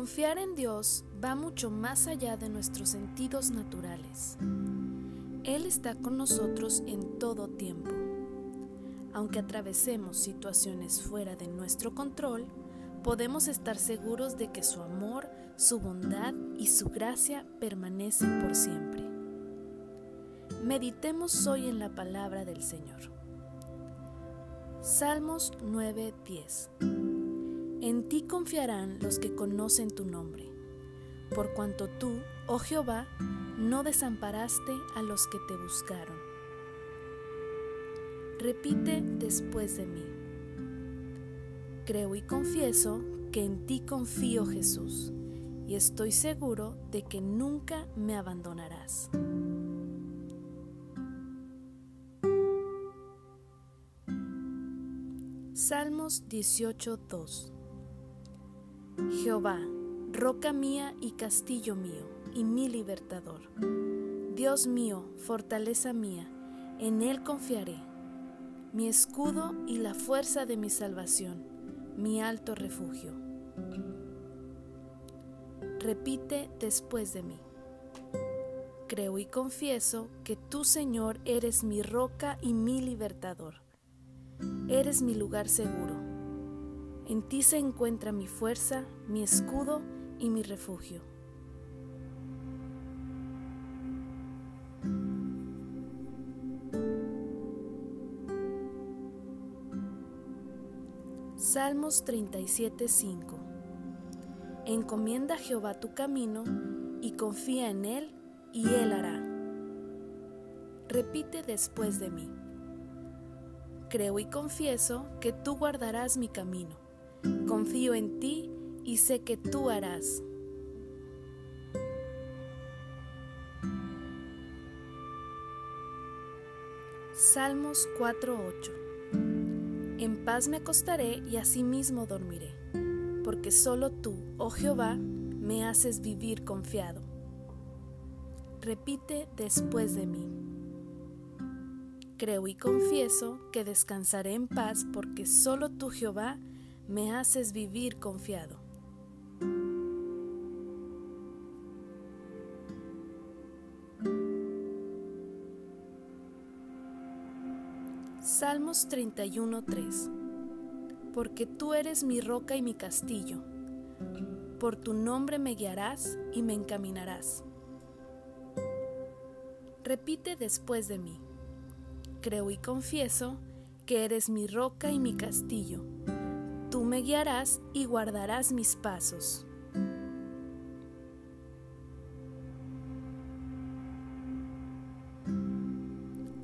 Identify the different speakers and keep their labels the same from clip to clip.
Speaker 1: Confiar en Dios va mucho más allá de nuestros sentidos naturales. Él está con nosotros en todo tiempo. Aunque atravesemos situaciones fuera de nuestro control, podemos estar seguros de que su amor, su bondad y su gracia permanecen por siempre. Meditemos hoy en la palabra del Señor. Salmos 9:10 En ti confiarán los que conocen tu nombre, por cuanto tú, oh Jehová, no desamparaste a los que te buscaron. Repite después de mí. Creo y confieso que en ti confío Jesús, y estoy seguro de que nunca me abandonarás. Salmos 18:2 Jehová, roca mía y castillo mío, y mi libertador. Dios mío, fortaleza mía, en Él confiaré, mi escudo y la fuerza de mi salvación, mi alto refugio. Repite después de mí. Creo y confieso que tú, Señor, eres mi roca y mi libertador Eres mi lugar seguro. En ti se encuentra mi fuerza, mi escudo y mi refugio. Salmos 37:5 Encomienda a Jehová tu camino y confía en Él y Él hará. Repite después de mí. Creo y confieso que tú guardarás mi camino. Confío en ti y sé que tú harás. Salmos 4:8 En paz me acostaré y asimismo dormiré, porque solo tú, oh Jehová, me haces vivir confiado. Repite después de mí. Creo y confieso que descansaré en paz porque solo tú, Jehová, me haces vivir confiado. Salmos 31:3 Porque tú eres mi roca y mi castillo, por tu nombre me guiarás y me encaminarás. Repite después de mí creo y confieso que eres mi roca y mi castillo. Tú me guiarás y guardarás mis pasos.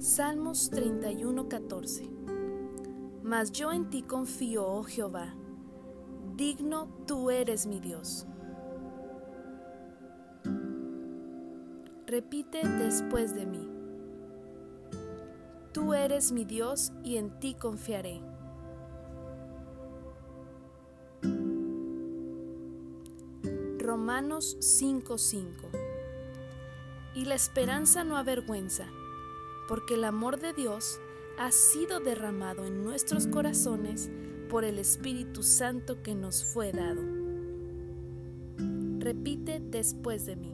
Speaker 1: Salmos 31:14 Mas yo en ti confío, oh Jehová, digno tú eres mi Dios. Repite después de mí. Tú eres mi Dios y en ti confiaré. Romanos 5:5 Y la esperanza no avergüenza, porque el amor de Dios ha sido derramado en nuestros corazones por el Espíritu Santo que nos fue dado. Repite después de mí.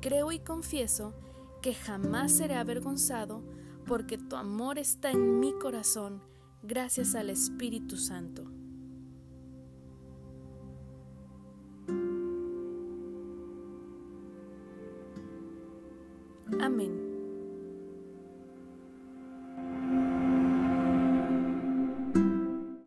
Speaker 1: Creo y confieso que jamás seré avergonzado porque tu amor está en mi corazón gracias al Espíritu Santo. Amén.